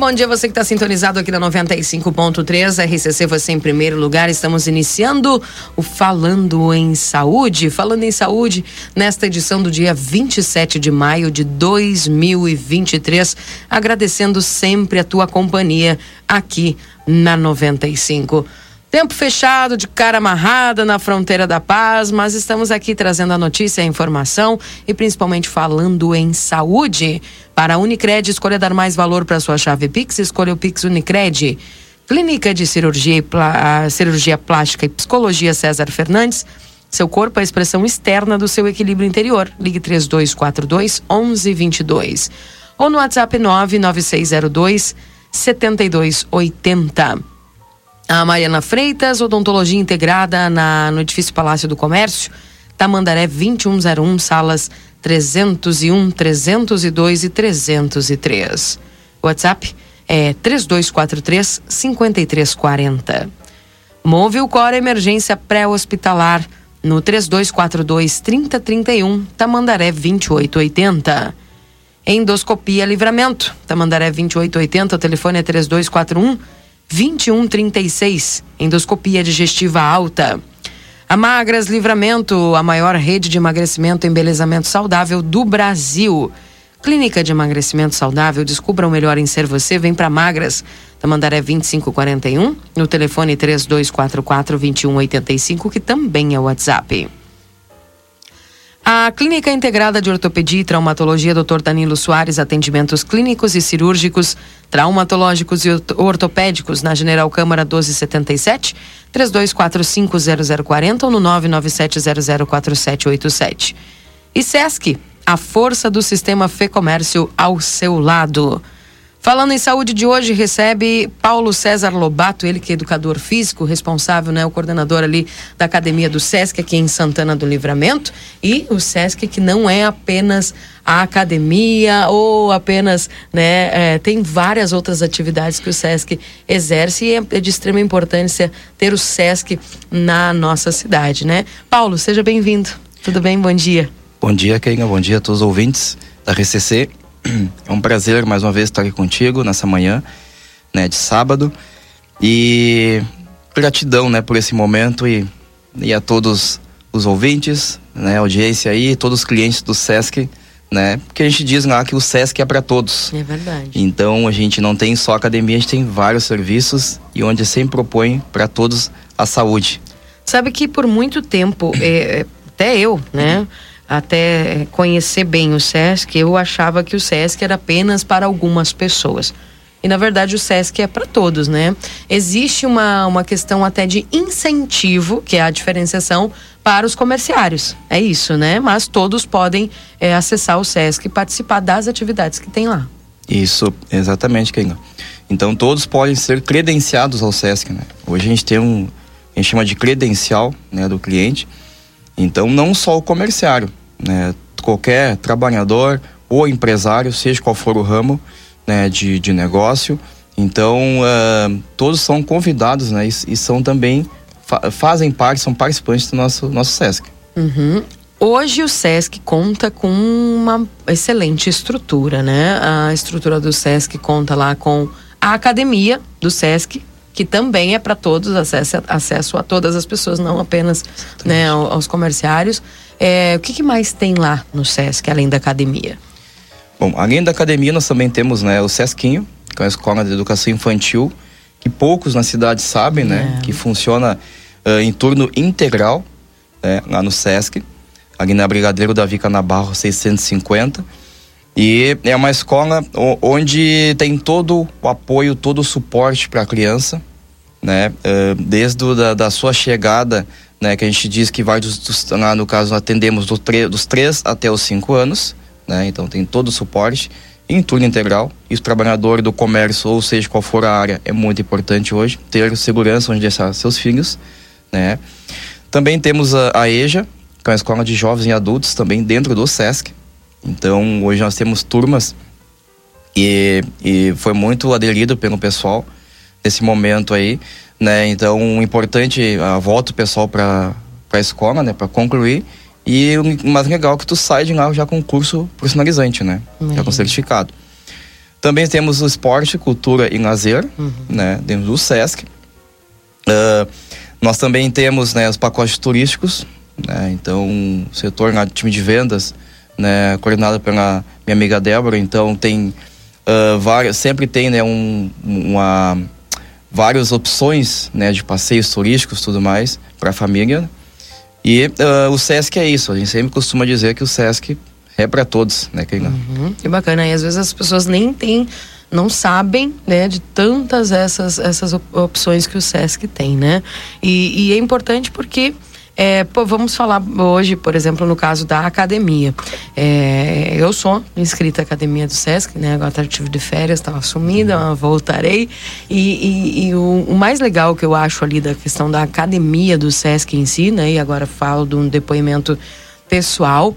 Bom dia você que está sintonizado aqui na 95.3 RCC você em primeiro lugar. Estamos iniciando o Falando em Saúde. Falando em Saúde, nesta edição do dia 27 de maio de 2023. Agradecendo sempre a tua companhia aqui na 95. Tempo fechado, de cara amarrada na fronteira da paz, mas estamos aqui trazendo a notícia, a informação e principalmente falando em saúde. Para a Unicred, escolha dar mais valor para sua chave Pix, escolha o Pix Unicred. Clínica de Cirurgia, e Plá, Cirurgia Plástica e Psicologia César Fernandes. Seu corpo é a expressão externa do seu equilíbrio interior. Ligue 3242 1122. Ou no WhatsApp 99602 7280. A Mariana Freitas, odontologia integrada na, no edifício Palácio do Comércio, Tamandaré 2101, salas 301, 302 e 303. WhatsApp é 3243 5340. Move o Cora Emergência Pré-Hospitalar no 3242 3031, Tamandaré 2880. Endoscopia Livramento, Tamandaré 2880, o telefone é 3241 2136, endoscopia digestiva alta. A Magras Livramento, a maior rede de emagrecimento e embelezamento saudável do Brasil. Clínica de emagrecimento saudável, descubra o melhor em ser você, vem para Magras. Tamandaré 2541, no telefone 3244 2185, que também é o WhatsApp. A Clínica Integrada de Ortopedia e Traumatologia Dr. Danilo Soares, atendimentos clínicos e cirúrgicos, traumatológicos e ortopédicos na General Câmara 1277, 32450040 ou no 997004787. E SESC, a força do sistema Fê Comércio ao seu lado. Falando em saúde de hoje, recebe Paulo César Lobato, ele que é educador físico, responsável, né, o coordenador ali da academia do SESC aqui em Santana do Livramento. E o SESC que não é apenas a academia ou apenas, né, é, tem várias outras atividades que o SESC exerce e é de extrema importância ter o SESC na nossa cidade, né? Paulo, seja bem-vindo. Tudo bem? Bom dia. Bom dia, Kenga. Bom dia a todos os ouvintes da RCC. É um prazer mais uma vez estar aqui contigo nessa manhã, né, de sábado. E gratidão, né, por esse momento e, e a todos os ouvintes, né, audiência aí, todos os clientes do SESC, né? Porque a gente diz lá que o SESC é para todos. É verdade. Então a gente não tem só academia, a gente tem vários serviços e onde sempre propõe para todos a saúde. Sabe que por muito tempo, é, até eu, né? Até conhecer bem o SESC, eu achava que o SESC era apenas para algumas pessoas. E na verdade o SESC é para todos, né? Existe uma, uma questão até de incentivo, que é a diferenciação para os comerciários. É isso, né? Mas todos podem é, acessar o SESC e participar das atividades que tem lá. Isso, exatamente, Kenga. Então todos podem ser credenciados ao SESC, né? Hoje a gente tem um, a gente chama de credencial né, do cliente. Então não só o comerciário, né, qualquer trabalhador ou empresário, seja qual for o ramo né, de, de negócio. Então, uh, todos são convidados né, e, e são também, fa fazem parte, são participantes do nosso, nosso SESC. Uhum. Hoje o SESC conta com uma excelente estrutura, né? A estrutura do SESC conta lá com a academia do SESC, que também é para todos, acesso, acesso a todas as pessoas, não apenas né, aos comerciários. É, o que, que, mais tem lá no SESC, além da academia? Bom, além da academia, nós também temos né, o SESCinho, que é a Escola de Educação Infantil, que poucos na cidade sabem, né? É. Que funciona uh, em turno integral, né, lá no SESC, ali na Brigadeiro Davi Canabarro 650. E é uma escola onde tem todo o apoio, todo o suporte para a criança, né? Uh, desde o, da, da, sua chegada, né? Que a gente diz que vai dos, dos no caso atendemos do tre, dos 3 até os 5 anos, né? Então tem todo o suporte em turno integral. E o trabalhador do comércio, ou seja, qual for a área, é muito importante hoje ter segurança onde deixar seus filhos, né? Também temos a, a EJA, que é uma escola de jovens e adultos, também dentro do SESC. Então, hoje nós temos turmas e, e foi muito aderido pelo pessoal nesse momento aí, né? Então, importante, a volta o pessoal para a escola, né? Para concluir. E o mais legal é que tu sai de lá já com curso profissionalizante, né? Uhum. Já com certificado. Também temos o esporte, cultura e lazer, uhum. né? Dentro do SESC. Uh, nós também temos né, os pacotes turísticos, né? Então, o setor, na time de vendas, né, coordenado pela minha amiga Débora, então tem uh, várias, sempre tem, né, um, uma várias opções, né, de passeios turísticos, tudo mais para a família. E uh, o SESC é isso, a gente sempre costuma dizer que o SESC é para todos, né, Keila? Uhum, que bacana, e às vezes as pessoas nem têm não sabem, né, de tantas essas, essas opções que o SESC tem, né? E, e é importante porque é, pô, vamos falar hoje, por exemplo, no caso da academia. É, eu sou inscrita à academia do SESC, né? Agora tive de férias, estava sumida, uhum. voltarei. E, e, e o, o, mais legal que eu acho ali da questão da academia do SESC em si, né? E agora falo de um depoimento pessoal,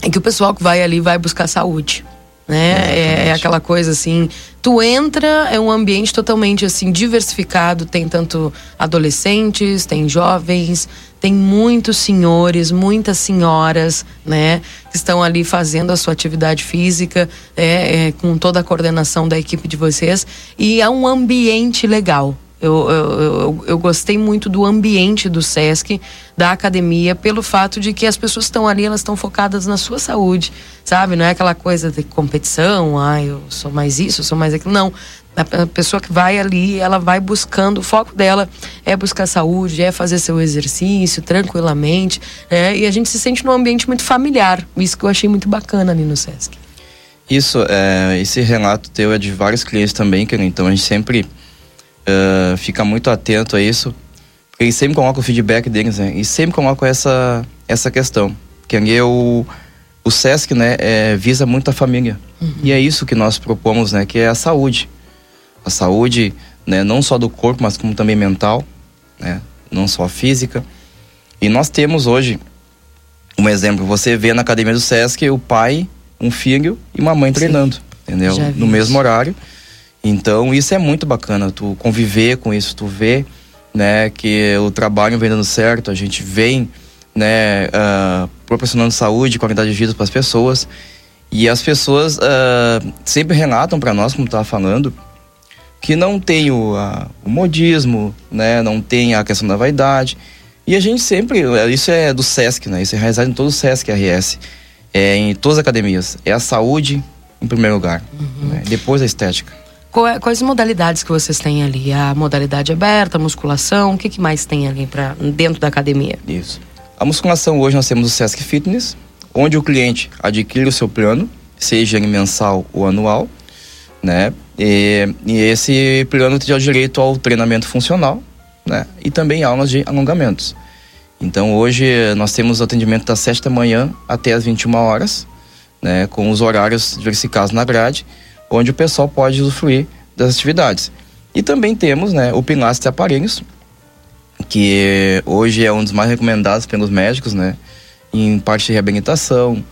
é que o pessoal que vai ali vai buscar saúde né? É, é, aquela coisa assim, tu entra, é um ambiente totalmente assim diversificado, tem tanto adolescentes, tem jovens, tem muitos senhores, muitas senhoras, né, que estão ali fazendo a sua atividade física, é, é, com toda a coordenação da equipe de vocês e é um ambiente legal, eu, eu, eu, eu, gostei muito do ambiente do SESC, da academia, pelo fato de que as pessoas estão ali, elas estão focadas na sua saúde, sabe? Não é aquela coisa de competição, ah, eu sou mais isso, eu sou mais aquilo. Não. A pessoa que vai ali, ela vai buscando, o foco dela é buscar saúde, é fazer seu exercício tranquilamente, né? e a gente se sente num ambiente muito familiar. Isso que eu achei muito bacana ali no SESC. Isso, é, esse relato teu é de vários clientes também, que então a gente sempre uh, fica muito atento a isso. Porque eles sempre colocam o feedback deles, né? E sempre colocam essa, essa questão. Que ali o, o SESC, né, é, visa muito a família. Uhum. E é isso que nós propomos, né? Que é a saúde. A saúde, né, não só do corpo, mas como também mental, né? Não só física. E nós temos hoje um exemplo. Você vê na academia do SESC o pai, um filho e uma mãe treinando, entendeu? No mesmo horário. Então isso é muito bacana, tu conviver com isso, tu vê, né, que o trabalho vem dando certo, a gente vem, né, uh, proporcionando saúde, qualidade de vida para as pessoas e as pessoas uh, sempre relatam para nós, como estava falando, que não tem o, uh, o modismo, né, não tem a questão da vaidade e a gente sempre, isso é do SESC, né, isso é realizado em todo o SESC RS, é, em todas as academias, é a saúde em primeiro lugar, uhum. né, depois a estética. É, quais modalidades que vocês têm ali? A modalidade aberta, a musculação, o que, que mais tem ali pra, dentro da academia? Isso. A musculação hoje nós temos o Sesc Fitness, onde o cliente adquire o seu plano, seja mensal ou anual, né? E, e esse plano tem o direito ao treinamento funcional, né? E também aulas de alongamentos. Então hoje nós temos atendimento das 7 da manhã até as 21 horas, né? Com os horários diversificados na grade onde o pessoal pode usufruir das atividades. E também temos né, o Pilastes Aparelhos, que hoje é um dos mais recomendados pelos médicos, né? Em parte de reabilitação,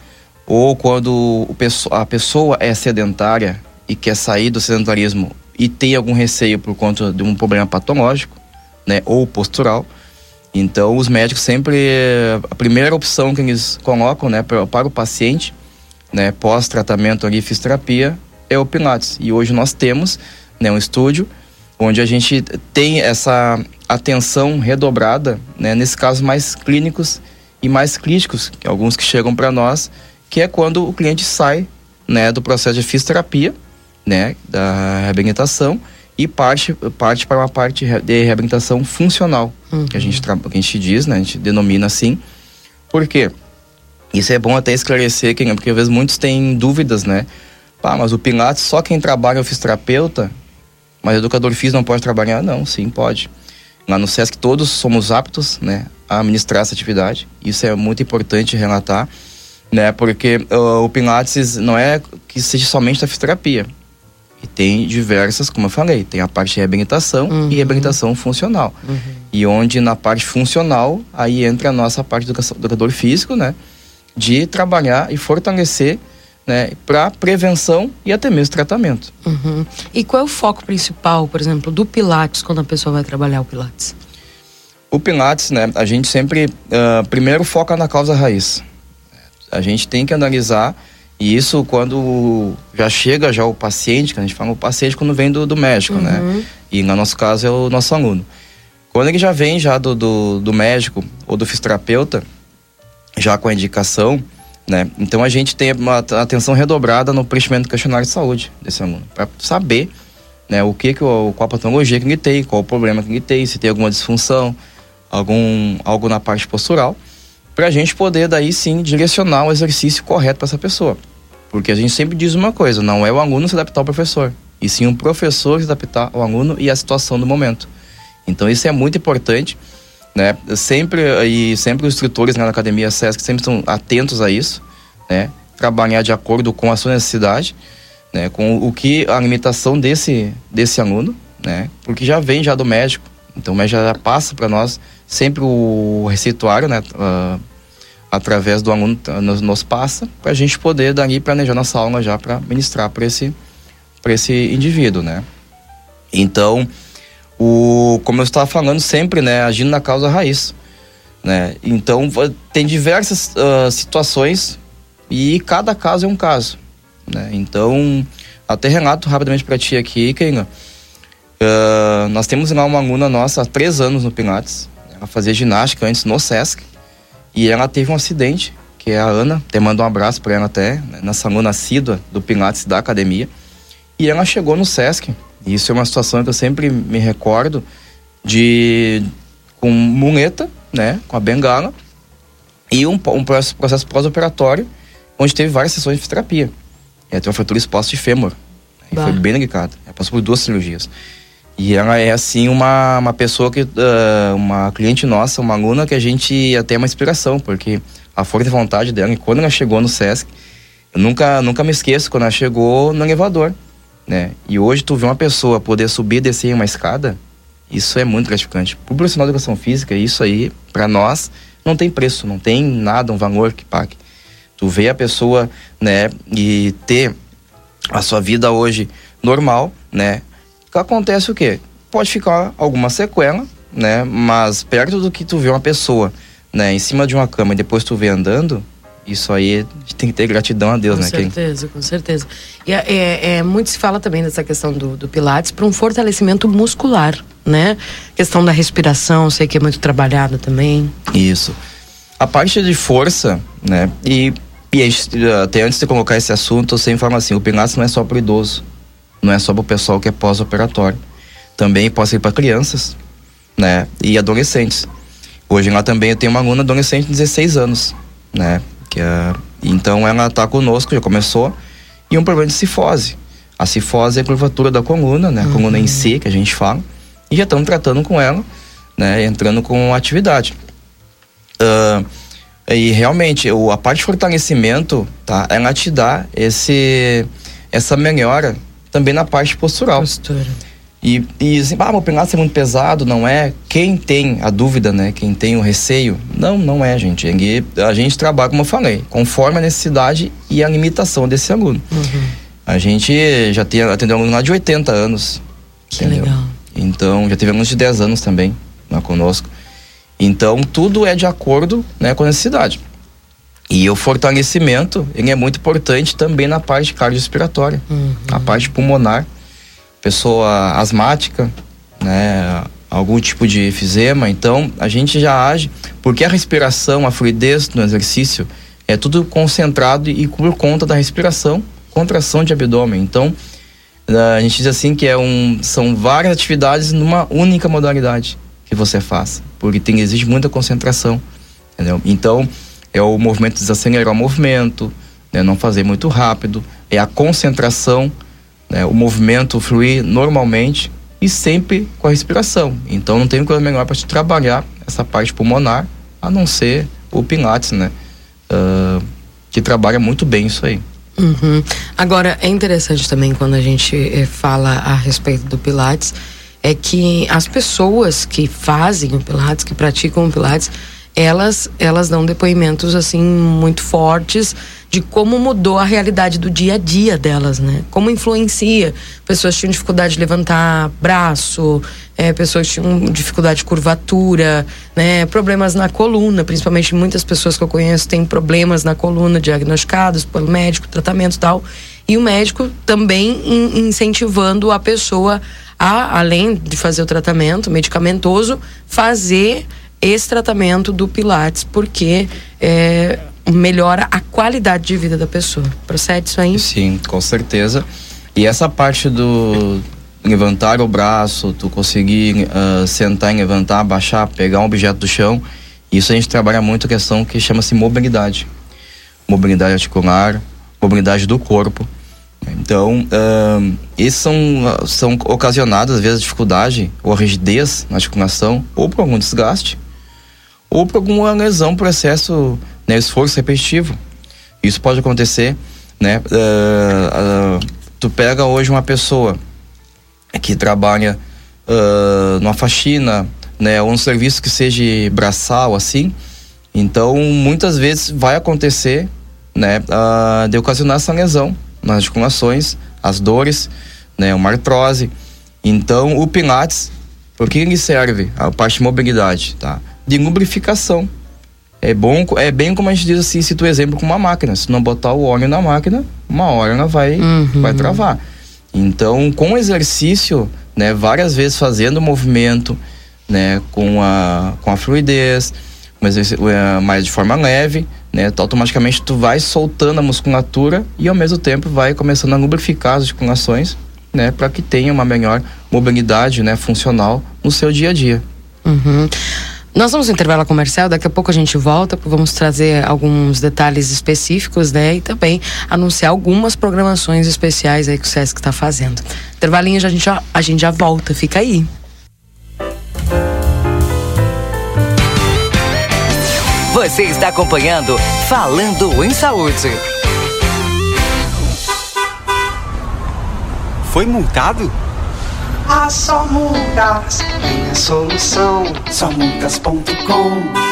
ou quando a pessoa é sedentária e quer sair do sedentarismo e tem algum receio por conta de um problema patológico, né? Ou postural. Então, os médicos sempre, a primeira opção que eles colocam, né, para, para o paciente, né, pós-tratamento ali, fisioterapia, é o Pilates. E hoje nós temos né, um estúdio onde a gente tem essa atenção redobrada, né, nesses casos mais clínicos e mais críticos, alguns que chegam para nós, que é quando o cliente sai né, do processo de fisioterapia, né, da reabilitação, e parte, parte para uma parte de reabilitação funcional, uhum. que, a gente, que a gente diz, né? A gente denomina assim. Por quê? Isso é bom até esclarecer, porque às vezes muitos têm dúvidas, né? Pá, mas o Pilates, só quem trabalha é o fisioterapeuta, mas educador físico não pode trabalhar? Não, sim, pode. Lá no SESC todos somos aptos, né, a administrar essa atividade. Isso é muito importante relatar, né, porque uh, o Pilates não é que seja somente a fisioterapia. E tem diversas, como eu falei, tem a parte de reabilitação uhum. e reabilitação funcional. Uhum. E onde na parte funcional, aí entra a nossa parte do educador físico, né? De trabalhar e fortalecer né, para prevenção e até mesmo tratamento. Uhum. E qual é o foco principal, por exemplo, do Pilates quando a pessoa vai trabalhar o Pilates? O Pilates, né, a gente sempre uh, primeiro foca na causa raiz. A gente tem que analisar e isso quando já chega já o paciente, que a gente fala o paciente quando vem do, do médico, né? uhum. né? E no nosso caso é o nosso aluno. Quando ele já vem já do, do, do médico ou do fisioterapeuta, já com a indicação, né? Então a gente tem uma atenção redobrada no preenchimento do questionário de saúde desse aluno, para saber né, o que, que qual a patologia que ele tem, qual o problema que ele tem, se tem alguma disfunção, algum, algo na parte postural, para a gente poder daí sim direcionar o exercício correto para essa pessoa. Porque a gente sempre diz uma coisa, não é o aluno se adaptar ao professor, e sim o professor se adaptar ao aluno e à situação do momento. Então isso é muito importante né? Sempre e sempre os instrutores né, na academia SESC sempre estão atentos a isso, né? Trabalhar de acordo com a sua necessidade, né? Com o que a limitação desse desse aluno, né? Porque já vem já do médico, então o médico já passa para nós sempre o receituário, né? Uh, através do aluno nos, nos passa para a gente poder dali planejar nossa aula já para ministrar para esse para esse indivíduo, né? Então o, como eu estava falando sempre, né, agindo na causa raiz, né? Então tem diversas uh, situações e cada caso é um caso, né? Então até relato rapidamente para ti aqui, Keila. Uh, nós temos lá uma aluna nossa há três anos no Pilates. Ela fazia ginástica antes no Sesc e ela teve um acidente, que é a Ana. Até mando um abraço para ela até, né, nessa aluna assídua do Pilates da academia. E ela chegou no Sesc isso é uma situação que eu sempre me recordo de com muleta, né, com a bengala e um, um processo pós-operatório onde teve várias sessões de fisioterapia. Ela tem uma fratura exposta de fêmur. E foi bem delicada. Ela passou por duas cirurgias. E ela é, assim, uma, uma pessoa que... Uh, uma cliente nossa, uma aluna que a gente até é uma inspiração, porque a força de vontade dela, e quando ela chegou no SESC, eu nunca, nunca me esqueço, quando ela chegou no elevador né? E hoje tu vê uma pessoa poder subir e descer uma escada, isso é muito gratificante. Pro profissional de educação física, isso aí, para nós, não tem preço, não tem nada, um valor que pague. Tu vê a pessoa, né, e ter a sua vida hoje normal, né? Acontece o quê? Pode ficar alguma sequela, né? Mas perto do que tu vê uma pessoa, né, em cima de uma cama e depois tu vê andando, isso aí tem que ter gratidão a Deus, com né? Com certeza, com certeza. E é, é, é, muito se fala também dessa questão do, do Pilates para um fortalecimento muscular, né? Questão da respiração, sei que é muito trabalhada também. Isso. A parte de força, né? E, e até antes de colocar esse assunto, eu sempre falo assim: o Pilates não é só para idoso, não é só para o pessoal que é pós-operatório. Também pode ser para crianças, né? E adolescentes. Hoje lá também eu tenho uma aluna adolescente de 16 anos, né? Que é, então ela está conosco, já começou, e um problema de cifose. A cifose é a curvatura da coluna, né? A uhum. coluna em si, que a gente fala, e já estamos tratando com ela, né? Entrando com atividade. Uh, e realmente, o, a parte de fortalecimento, tá? Ela te dá esse, essa melhora também na parte postural. Postura. E, e assim, ah, meu pilates é muito pesado, não é? Quem tem a dúvida, né? Quem tem o receio, não, não é, gente. A gente trabalha, como eu falei, conforme a necessidade e a limitação desse aluno. Uhum. A gente já tem, atendeu um aluno lá de 80 anos. Que entendeu? legal. Então, já teve alunos de 10 anos também lá conosco. Então, tudo é de acordo né, com a necessidade. E o fortalecimento, ele é muito importante também na parte cardiorrespiratória, uhum. a parte pulmonar pessoa asmática, né, algum tipo de efizema, então a gente já age, porque a respiração, a fluidez no exercício é tudo concentrado e por conta da respiração, contração de abdômen. Então, a gente diz assim que é um, são várias atividades numa única modalidade que você faz, porque tem exige muita concentração, entendeu? Então é o movimento desacelerar o movimento, né, não fazer muito rápido, é a concentração, né, o movimento fluir normalmente e sempre com a respiração. Então não tem coisa melhor para te trabalhar essa parte pulmonar, a não ser o Pilates, né? Uh, que trabalha muito bem isso aí. Uhum. Agora, é interessante também quando a gente eh, fala a respeito do Pilates, é que as pessoas que fazem o Pilates, que praticam o Pilates, elas, elas dão depoimentos assim muito fortes de como mudou a realidade do dia a dia delas, né? Como influencia. Pessoas tinham dificuldade de levantar braço, é, pessoas tinham dificuldade de curvatura, né? Problemas na coluna, principalmente muitas pessoas que eu conheço têm problemas na coluna diagnosticados pelo médico, tratamento e tal. E o médico também in, incentivando a pessoa a, além de fazer o tratamento medicamentoso, fazer esse tratamento do Pilates, porque é, melhora a qualidade de vida da pessoa. Procede isso aí? Sim, com certeza. E essa parte do levantar o braço, tu conseguir uh, sentar e levantar, baixar, pegar um objeto do chão, isso a gente trabalha muito a questão que chama-se mobilidade. Mobilidade articular, mobilidade do corpo. Então, uh, são, são ocasionados, às vezes, dificuldade ou rigidez na articulação, ou por algum desgaste, ou por alguma lesão, processo né, esforço repetitivo. Isso pode acontecer, né? Uh, uh, tu pega hoje uma pessoa que trabalha uh, numa faxina, né, ou um serviço que seja braçal, assim. Então, muitas vezes vai acontecer, né, uh, de ocasionar essa lesão nas articulações, as dores, né, uma artrose. Então, o Pilates, por que ele serve? A parte de mobilidade, tá? De lubrificação é bom, é bem como a gente diz assim, se tu exemplo com uma máquina, se não botar o óleo na máquina, uma hora ela vai, uhum. vai travar. Então, com exercício, né, várias vezes fazendo o movimento, né, com a, com a fluidez, mas é, mais de forma leve, né, tu, automaticamente tu vai soltando a musculatura e ao mesmo tempo vai começando a lubrificar as articulações, né, para que tenha uma melhor mobilidade, né, funcional no seu dia a dia. Uhum. Nós vamos no intervalo comercial, daqui a pouco a gente volta, vamos trazer alguns detalhes específicos, né? E também anunciar algumas programações especiais aí que o Sesc está fazendo. Intervalinho, a gente, já, a gente já volta, fica aí. Você está acompanhando Falando em Saúde. Foi multado? A Só Multas tem a solução. Somultas.com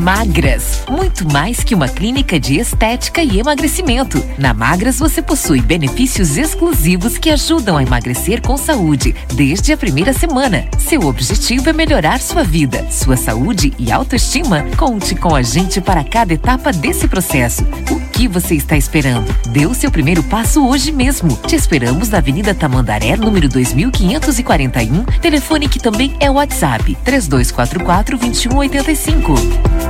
Magras, muito mais que uma clínica de estética e emagrecimento. Na Magras você possui benefícios exclusivos que ajudam a emagrecer com saúde desde a primeira semana. Seu objetivo é melhorar sua vida, sua saúde e autoestima. Conte com a gente para cada etapa desse processo. O que você está esperando? Dê o seu primeiro passo hoje mesmo. Te esperamos na Avenida Tamandaré, número 2541, telefone que também é WhatsApp 3244 2185.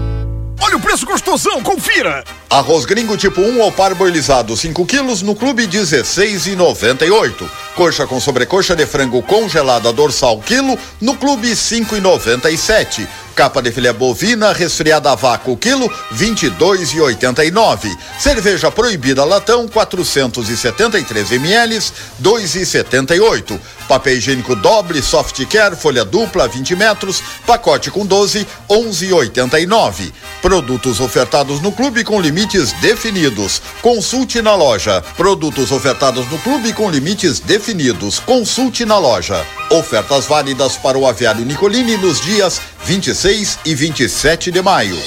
Olha o preço gostosão, confira! Arroz gringo tipo 1 ao parboilizado 5 quilos no clube 16,98. Coxa com sobrecoxa de frango congelada dorsal quilo no clube 5,97. Capa de filé bovina resfriada a vácuo quilo 22,89. Cerveja proibida latão 473 ml 2,78. Papel higiênico doble soft care folha dupla 20 metros pacote com 12 11,89. Produtos ofertados no clube com limites definidos. Consulte na loja. Produtos ofertados no clube com limites definidos. Consulte na loja. Ofertas válidas para o aviário Nicolini nos dias 26 e 27 de maio.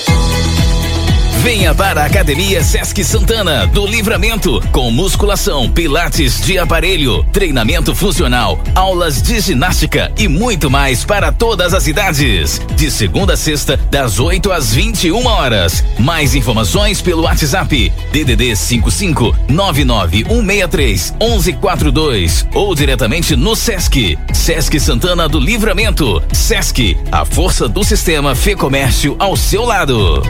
Venha para a Academia Sesc Santana do Livramento com musculação, pilates de aparelho, treinamento funcional, aulas de ginástica e muito mais para todas as idades. De segunda a sexta, das 8 às 21 horas. Mais informações pelo WhatsApp DDD 55 99163 1142 ou diretamente no Sesc. Sesc Santana do Livramento. Sesc, a força do sistema Fê Comércio ao seu lado.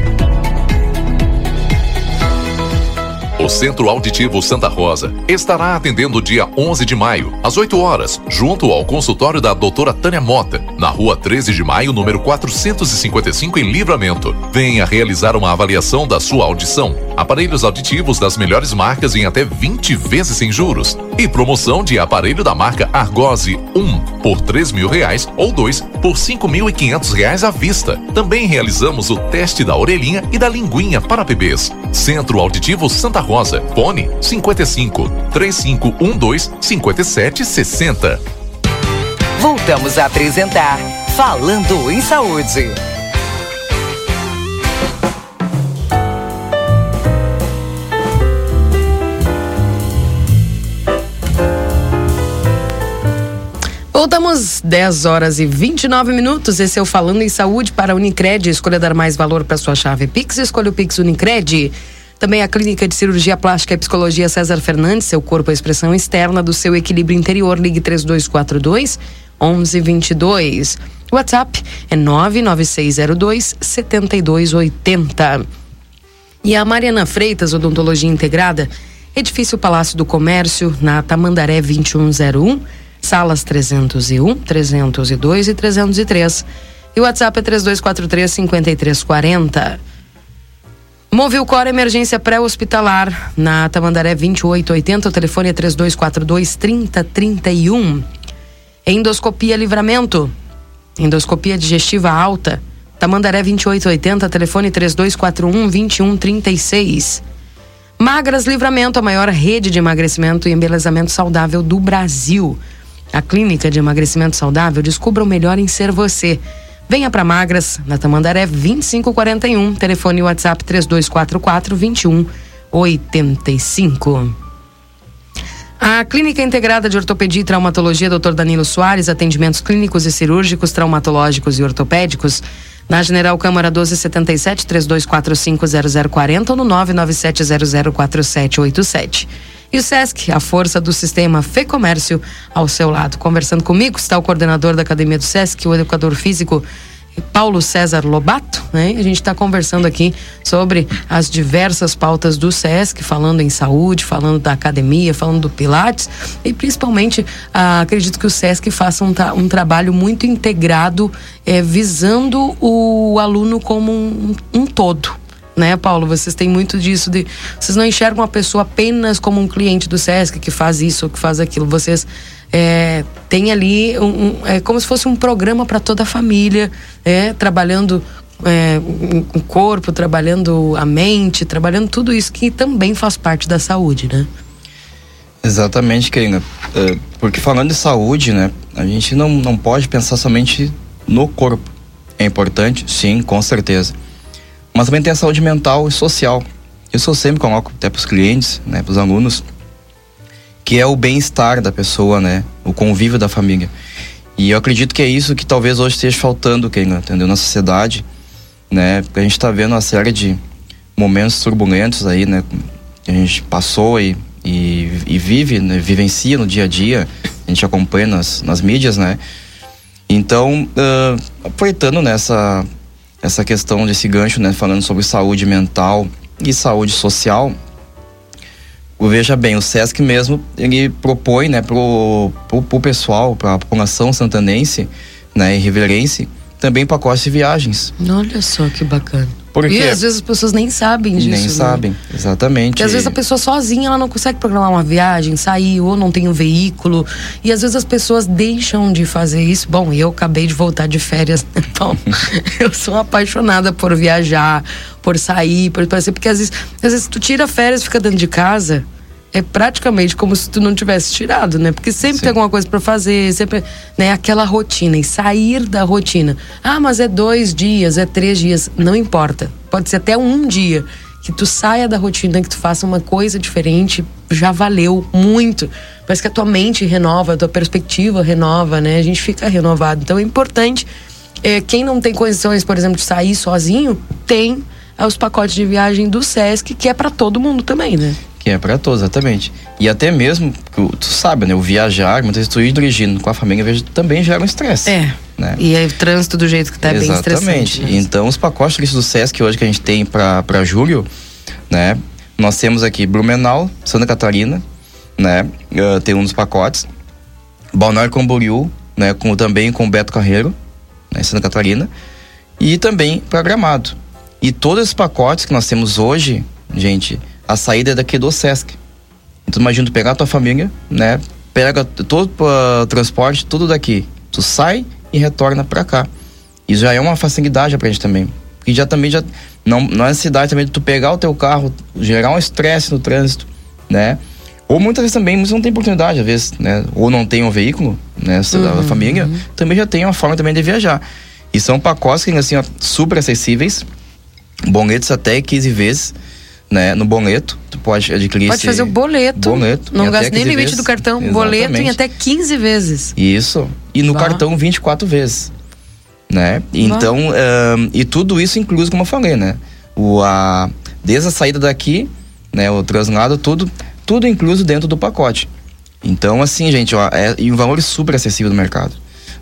O Centro Auditivo Santa Rosa estará atendendo dia 11 de maio, às 8 horas, junto ao consultório da doutora Tânia Mota, na rua 13 de maio, número 455, em Livramento. Venha realizar uma avaliação da sua audição. Aparelhos auditivos das melhores marcas em até 20 vezes sem juros. E promoção de aparelho da marca Argose 1 por 3 mil reais ou 2 por 5.500 reais à vista. Também realizamos o teste da orelhinha e da linguinha para bebês. Centro Auditivo Santa Rosa, Fone 55 3512 5760. Voltamos a apresentar Falando em Saúde. Voltamos 10 horas e 29 minutos. Esse é o Falando em Saúde para a Unicred. Escolha dar mais valor para sua chave Pix. Escolha o Pix Unicred. Também a Clínica de Cirurgia Plástica e Psicologia César Fernandes. Seu corpo é a expressão externa do seu equilíbrio interior. Ligue 3242 1122. WhatsApp é 99602 7280. E a Mariana Freitas, Odontologia Integrada, Edifício Palácio do Comércio, na Tamandaré 2101 salas 301, 302 e 303. E o WhatsApp é 3243 5340. Movilcor Emergência Pré-Hospitalar, na Tamandaré 2880, o telefone é 3242 3031. Endoscopia Livramento, endoscopia digestiva alta, Tamandaré 2880, telefone 3241 2136. Magras Livramento, a maior rede de emagrecimento e embelezamento saudável do Brasil. A clínica de emagrecimento saudável descubra o melhor em ser você. Venha para Magras, na Tamandaré 2541, telefone WhatsApp 3244 2185. A Clínica Integrada de Ortopedia e Traumatologia Dr. Danilo Soares, atendimentos clínicos e cirúrgicos, traumatológicos e ortopédicos, na General Câmara 1277 3245 0040 ou no 997004787. E o SESC, a força do sistema Fê Comércio, ao seu lado. Conversando comigo está o coordenador da Academia do SESC, o educador físico Paulo César Lobato, né? A gente está conversando aqui sobre as diversas pautas do SESC, falando em saúde, falando da academia, falando do Pilates e principalmente ah, acredito que o SESC faça um, tra um trabalho muito integrado, eh, visando o aluno como um, um todo né, Paulo? Vocês têm muito disso de vocês não enxergam a pessoa apenas como um cliente do SESC que faz isso ou que faz aquilo. Vocês é, têm ali um, um, é como se fosse um programa para toda a família, é, trabalhando é, o corpo, trabalhando a mente, trabalhando tudo isso que também faz parte da saúde, né? Exatamente, Karina. É, porque falando de saúde, né, a gente não, não pode pensar somente no corpo. É importante, sim, com certeza mas também tem a saúde mental e social. Isso eu sempre coloco até para os clientes, né, para os alunos, que é o bem-estar da pessoa, né, o convívio da família. E eu acredito que é isso que talvez hoje esteja faltando, Keila, entendeu, na sociedade, né, porque a gente está vendo uma série de momentos turbulentos aí, né, que a gente passou e, e, e vive, né, vivencia no dia a dia, a gente acompanha nas, nas mídias, né, Então, uh, aproveitando nessa essa questão desse gancho, né, falando sobre saúde mental e saúde social, veja bem, o SESC mesmo, ele propõe, né, pro, pro, pro pessoal, para a população santanense, né, e riverense, também pacotes de viagens. Olha só que bacana. Por E às vezes as pessoas nem sabem disso. Nem né? sabem, exatamente. Porque às vezes a pessoa sozinha ela não consegue programar uma viagem, sair ou não tem um veículo. E às vezes as pessoas deixam de fazer isso. Bom, eu acabei de voltar de férias, então eu sou apaixonada por viajar, por sair, por parecer. Porque às vezes, às vezes tu tira férias e fica dentro de casa. É praticamente como se tu não tivesse tirado, né? Porque sempre tem alguma coisa para fazer, sempre, né? Aquela rotina e sair da rotina. Ah, mas é dois dias, é três dias, não importa. Pode ser até um dia que tu saia da rotina, que tu faça uma coisa diferente, já valeu muito. Parece que a tua mente renova, a tua perspectiva renova, né? A gente fica renovado. Então é importante. é, quem não tem condições, por exemplo, de sair sozinho, tem os pacotes de viagem do Sesc, que é para todo mundo também, né? Que é para todos, exatamente. E até mesmo, tu sabe, né? O viajar, muitas vezes tu ir dirigindo com a família veja, também gera um estresse. É. Né? E aí o trânsito do jeito que tá é bem estressante. né? Então, os pacotes do SESC hoje que a gente tem para julho, né? Nós temos aqui Blumenau, Santa Catarina, né? ah, tem um dos pacotes. Balneário Camboriú, né? Com, também com Beto Carreiro, né? Santa Catarina. E também para Gramado. E todos esses pacotes que nós temos hoje, gente, a saída é daqui do SESC. Então imagina tu pegar a tua família, né? Pega todo o transporte, tudo daqui. Tu sai e retorna pra cá. Isso já é uma facilidade pra gente também. Porque já também já não, não é necessidade também de tu pegar o teu carro, gerar um estresse no trânsito, né? Ou muitas vezes também, muitos não tem oportunidade, às vezes, né? Ou não tem um veículo, né? Se da Uhum. família, também já tem uma forma também de viajar. E são pacotes que, assim, ó, super acessíveis, boletos até 15 vezes, né? No boleto, tu pode adquirir Pode fazer o boleto. boleto Não gasta nem 15 limite vezes. do cartão. Boleto em Exatamente. até 15 vezes. Isso. E no Bah. cartão 24 vezes. Né? Então, ahn, e tudo isso incluso, como eu falei, né? O, a, desde a saída daqui, né? O translado, tudo, tudo incluso dentro do pacote. Então, assim, gente, ó, é e um valor super acessível do mercado.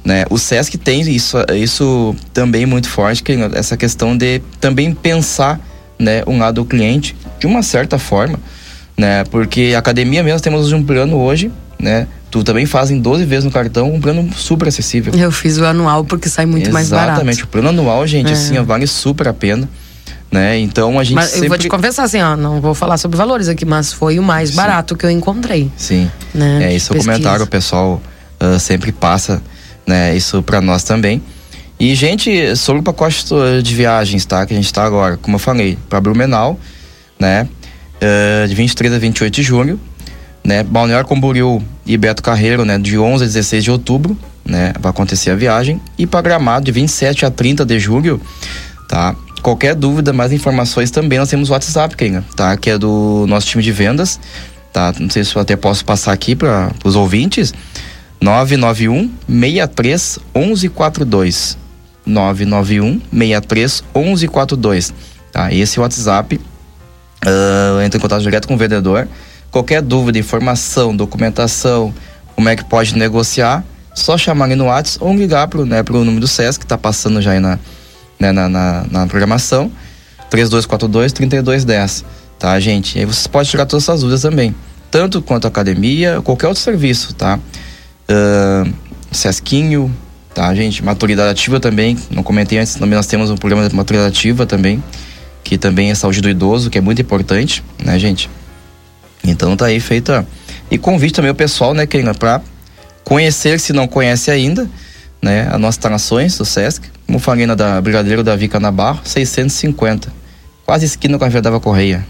Né? O Sesc tem isso, isso também muito forte, que essa questão de também pensar né, um lado do cliente de uma certa forma, né? Porque a academia mesmo temos um plano hoje, né? Tu também faz em 12 vezes no cartão, um plano super acessível. Eu fiz o anual porque sai muito mais barato. Exatamente, o plano anual, gente, É. assim, ó, vale super a pena, né? Então a gente Mas sempre... eu vou te confessar assim, ó, não vou falar sobre valores aqui, mas foi o mais barato que eu encontrei. Sim. Né, É, isso é o pesquisa. comentário, o pessoal ah, sempre passa, né, isso para nós também. E, gente, sobre o pacote uh, de viagens, tá? Que a gente tá agora, como eu falei, para Blumenau, né? ah, de 23 a 28 de julho, né? Balneário Camboriú e Beto Carreiro, né? De 11 a 16 de outubro, né? Vai acontecer a viagem. E para Gramado, de 27 a 30 de julho, tá? Qualquer dúvida, mais informações também, nós temos o WhatsApp, Kenga, tá? Que é do nosso time de vendas, tá? Não sei se eu até posso passar aqui para os ouvintes. 991 63 1142. 991 63 1142. Tá? Esse o WhatsApp. Ah, entra em contato direto com o vendedor. Qualquer dúvida, informação, documentação, como é que pode negociar, só chamar ali no WhatsApp ou ligar pro, né, pro número do SESC, que tá passando já aí na, né, na, na, na programação. 3242-3210. Tá, gente? Aí vocês podem tirar todas essas dúvidas também. Tanto quanto a academia, qualquer outro serviço, tá? Ah, Sesquinho, tá, gente? Maturidade ativa também. Não comentei antes, também nós temos um programa de maturidade ativa também, que também é saúde do idoso, que é muito importante, né, gente? Então tá aí feita. E convite também o pessoal, né, Keila, pra conhecer, se não conhece ainda, né, as nossas instalações do Sesc. Como falei na da Brigadeiro Davi Canabarro, 650. Quase esquina com a Verdava Correia.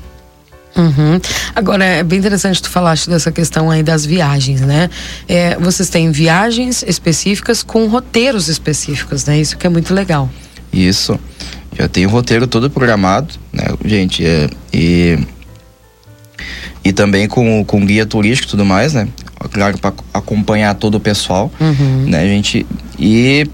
Uhum. Agora, é bem interessante tu falaste dessa questão aí das viagens, né? É, vocês têm viagens específicas com roteiros específicos, né? Isso que é muito legal. Isso. Já tem o roteiro todo programado, né, gente? É, e, e também com, com guia turístico e tudo mais, né? Claro, para acompanhar todo o pessoal, Uhum. né, gente? E,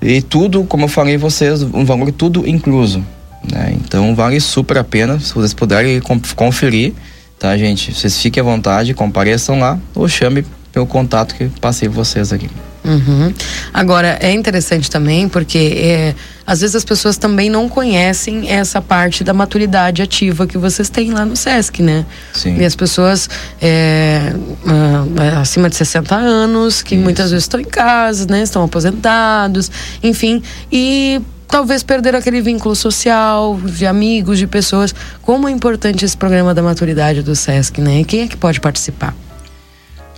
e tudo, como eu falei vocês, um valor tudo incluso, né? Então vale super a pena, se vocês puderem conferir, tá, gente? Vocês fiquem à vontade, compareçam lá ou chame pelo contato que passei vocês aqui. Uhum. Agora, é interessante também porque é, às vezes as pessoas também não conhecem essa parte da maturidade ativa que vocês têm lá no SESC, né? Sim. E as pessoas é, ah, acima de 60 anos, que muitas vezes estão em casa, né? Estão aposentados, enfim, e talvez perderam aquele vínculo social, de amigos, de pessoas. Como é importante esse programa da maturidade do SESC, né? E quem é que pode participar?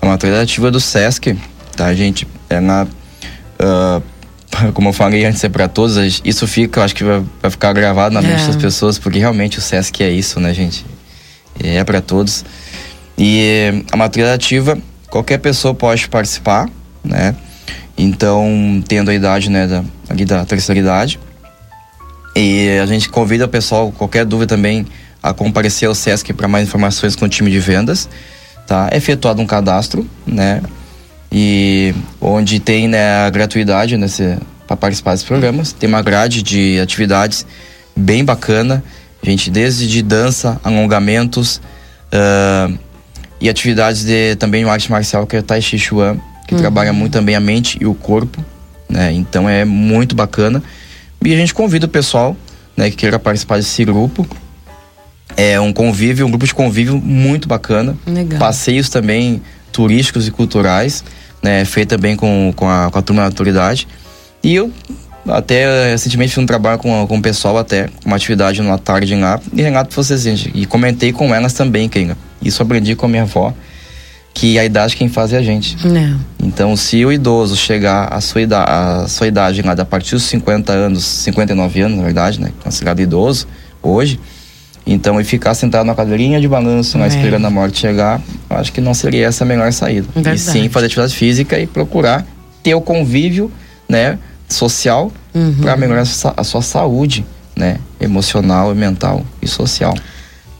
A maturidade ativa do SESC, tá, gente? É na. ah, como eu falei antes, é para todos. Isso fica, eu acho que vai, vai ficar gravado na É. mente das pessoas, porque realmente o SESC é isso, né, gente? É para todos. E a maturidade ativa, qualquer pessoa pode participar, né? Então, tendo a idade, né, da, ali da terceira idade. E a gente convida o pessoal, qualquer dúvida também, a comparecer ao SESC para mais informações com o time de vendas. Tá? É efetuado um cadastro, né? E onde tem né, a gratuidade nesse para participar desses programas. Tem uma grade de atividades bem bacana. Gente, desde de dança, alongamentos ah, e atividades de também arte marcial, que é Tai Chi Chuan, que Uhum. trabalha muito também a mente e o corpo, né? Então é muito bacana. E a gente convida o pessoal, né, que queira participar desse grupo. É um convívio, um grupo de convívio muito bacana. Legal. Passeios também turísticos e culturais, né? Feito também com, com, a, com a turma da autoridade. E eu até recentemente fiz um trabalho com, com o pessoal até, uma atividade na tarde lá. E Renato vocês gente, e comentei com elas também, Kenga. Isso aprendi com a minha avó, que a idade quem faz é a gente. É. Então, se o idoso chegar à sua idade, à sua idade lá, a partir dos 50 anos, 59 anos, na verdade, né? Considerado idoso hoje. Então, e ficar sentado na cadeirinha de balanço, lá, É. esperando a morte chegar, eu acho que não seria essa a melhor saída. Verdade. E sim fazer atividade física e procurar ter o convívio, né? Social Uhum. para melhorar a sua, a sua saúde, né? Emocional, mental e social.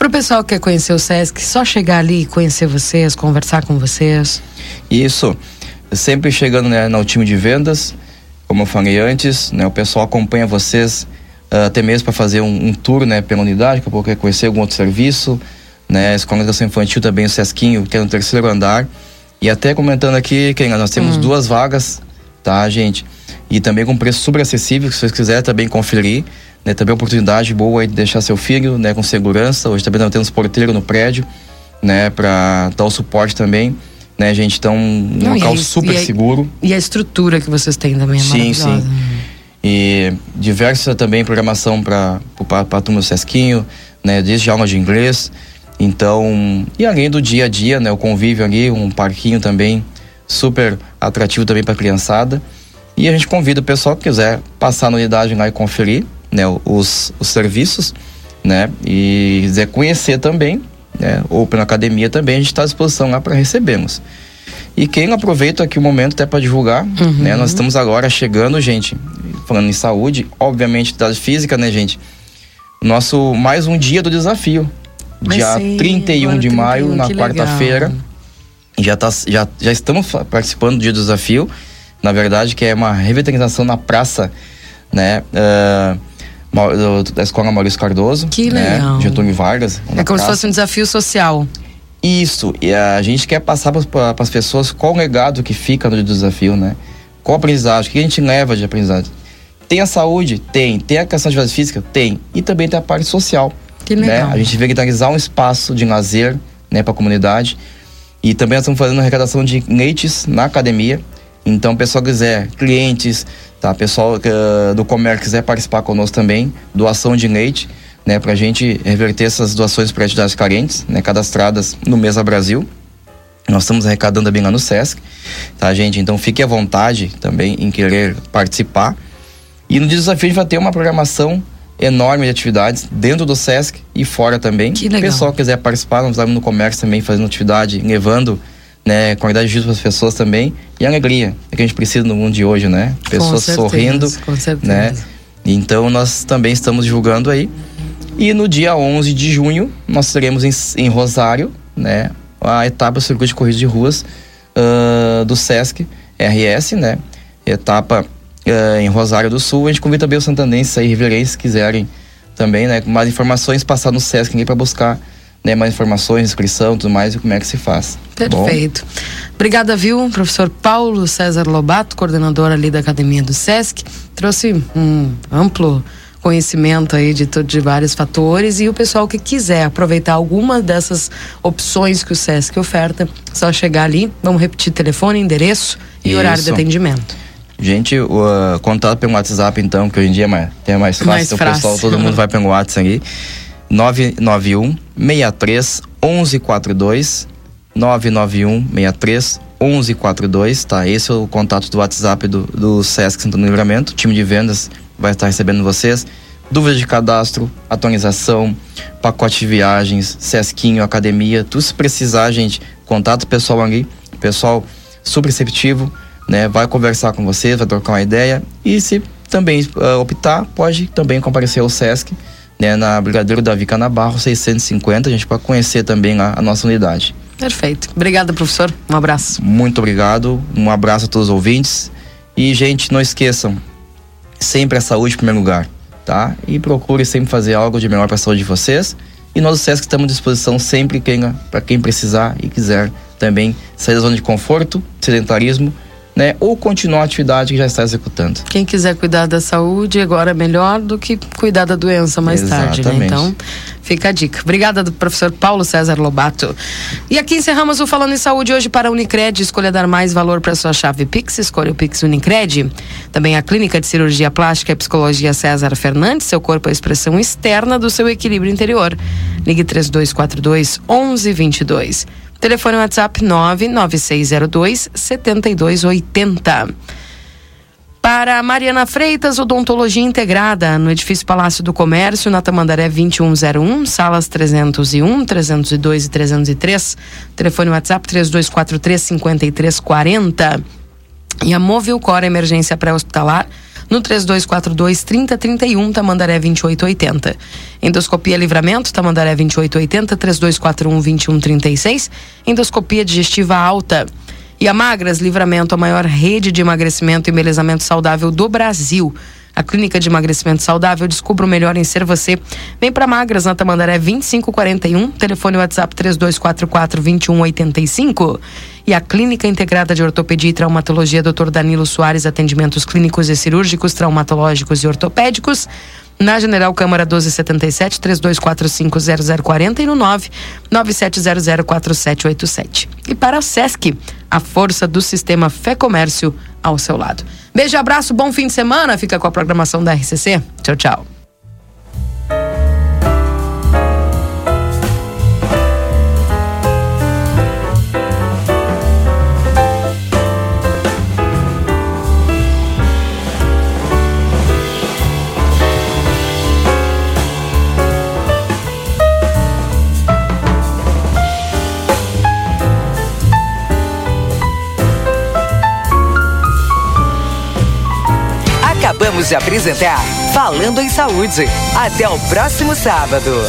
Para o pessoal que quer conhecer o SESC, só chegar ali e conhecer vocês, conversar com vocês. Isso. Sempre chegando né, no time de vendas, como eu falei antes, né, o pessoal acompanha vocês ah, até mesmo para fazer um, um tour né, pela unidade, para poder conhecer algum outro serviço. Né, a Escola de Educação Infantil também, o Sesquinho, que é no terceiro andar. E até comentando aqui, que nós temos duas vagas, tá, gente? E também com preço super acessível, se vocês quiserem também conferir. Né, também oportunidade boa de deixar seu filho né, com segurança. Hoje também temos porteiro no prédio, né, para dar o suporte também. Né, gente? Então, um Não, e local aí- super e aí- seguro. E a estrutura que vocês têm também é Sim, sim. maravilhosa. E diversa também programação para a turma do Sesquinho, né? Desde aula de inglês. Então, e além do dia a dia, né? O convívio ali, um parquinho também super atrativo também para criançada. E a gente convida o pessoal que quiser passar na unidade lá e conferir, né? Os, os serviços, né? E quiser conhecer também, né? Ou pela academia também, a gente está à disposição lá para recebê-los. E quem aproveita aqui o momento até para divulgar, né? Nós estamos agora chegando, gente, falando em saúde, obviamente atividade física, né, gente? Nosso mais um dia do desafio. Vai dia ser 31 agora de 31, maio, na quarta-feira. Já, tá, já, já estamos participando do dia do desafio. Na verdade, que é uma revitalização na praça, né? do- da escola Maurício Cardoso. Que né, legal. Getúlio Vargas. É como se praça. fosse um desafio social. Isso, e a gente quer passar para as pessoas qual o legado que fica no desafio, né? Qual aprendizagem, o que a gente leva de aprendizagem. Tem a saúde? Tem. Tem a questão de atividade física? Tem. E também tem a parte social. Que né? legal. A gente revitalizar um espaço de lazer né, para a comunidade. E também nós estamos fazendo arrecadação de leites na academia. Então, o pessoal quiser, clientes, tá? pessoal eh, do comércio quiser participar conosco também, doação de leite, né? Para a gente reverter essas doações para entidades carentes, né? Cadastradas no Mesa Brasil. Nós estamos arrecadando também lá no SESC, tá, gente? Então, fique à vontade também em querer participar. E no desafio a gente vai ter uma programação enorme de atividades dentro do SESC e fora também. Que legal. O pessoal que quiser participar, nós estamos no comércio também fazendo atividade, levando né, qualidade de vida para as pessoas também e alegria, é que a gente precisa no mundo de hoje, né? Pessoas certeza, sorrindo, com certeza. né? Então nós também estamos divulgando aí. E no dia 11 de junho nós teremos em, em Rosário, né, a etapa do circuito de corrida de ruas ah, do SESC RS, né? Etapa ah, em Rosário do Sul. A gente convida também os santandenses aí, riverenses, se quiserem também, né? Com mais informações, passar no SESC para buscar né, mais informações, inscrição, tudo mais e como é que se faz. tá bom? Perfeito. Obrigada, viu, professor Paulo César Lobato, coordenador ali da Academia do SESC. Trouxe um amplo conhecimento aí de, de vários fatores e o pessoal que quiser aproveitar alguma dessas opções que o SESC oferta, só chegar ali, vamos repetir telefone, endereço e horário de Isso. atendimento. Gente, o uh, contato pelo WhatsApp, então, que hoje em dia é mais, é mais fácil. Mais então, o fácil. pessoal, todo mundo vai pelo WhatsApp aí. 991 63 1142 991 63 1142, tá? Esse é o contato do WhatsApp do, do Sesc Santana do Livramento. Time de vendas vai estar recebendo vocês. Dúvidas de cadastro, atualização, pacote de viagens, Sesquinho, academia, tudo se precisar, gente, contato pessoal ali, pessoal super receptivo, né? Vai conversar com vocês, vai trocar uma ideia e se também ah, optar, pode também comparecer ao Sesc, né? Na Brigadeiro Davi Canabarro 650, a gente pode conhecer também a, a nossa unidade. Perfeito. Obrigada, professor. Um abraço. Muito obrigado, um abraço a todos os ouvintes e gente, não esqueçam, sempre a saúde em primeiro lugar, tá? E procure sempre fazer algo de melhor para a saúde de vocês. E nós do Sesc estamos à disposição sempre para quem precisar e quiser também sair da zona de conforto, sedentarismo, né? Ou continuar a atividade que já está executando. Quem quiser cuidar da saúde agora é melhor do que cuidar da doença mais tarde, né? Exatamente. Então, fica a dica. Obrigada do professor Paulo César Lobato. E aqui encerramos o Falando em Saúde hoje para a Unicred. Escolha dar mais valor para sua chave Pix. Escolha o Pix Unicred. Também a Clínica de Cirurgia Plástica e Psicologia César Fernandes. Seu corpo é a expressão externa do seu equilíbrio interior. Ligue 3242 1122. Telefone WhatsApp 99602 7280. Para Mariana Freitas, Odontologia Integrada, no edifício Palácio do Comércio, na Tamandaré 2101, salas 301, 302 e 303. Telefone WhatsApp 3243-5340. E a Movilcor Emergência Pré-Hospitalar, no 3242-3031, Tamandaré 2880. Endoscopia Livramento, Tamandaré 2880, 3241-2136. Endoscopia Digestiva Alta. E a Magras Livramento, a maior rede de emagrecimento e embelezamento saudável do Brasil. A Clínica de Emagrecimento Saudável descubra o melhor em ser você. Vem para Magras na Tamandaré 2541, telefone WhatsApp 3244-2185. E a Clínica Integrada de Ortopedia e Traumatologia Dr. Danilo Soares, atendimentos clínicos e cirúrgicos, traumatológicos e ortopédicos. Na General Câmara 1277 3245 0040 e no 9 97004787. E para a SESC, a força do sistema Fé Comércio ao seu lado. Beijo, abraço, bom fim de semana. Fica com a programação da RCC. Tchau, tchau. Acabamos de apresentar Falando em Saúde. Até o próximo sábado.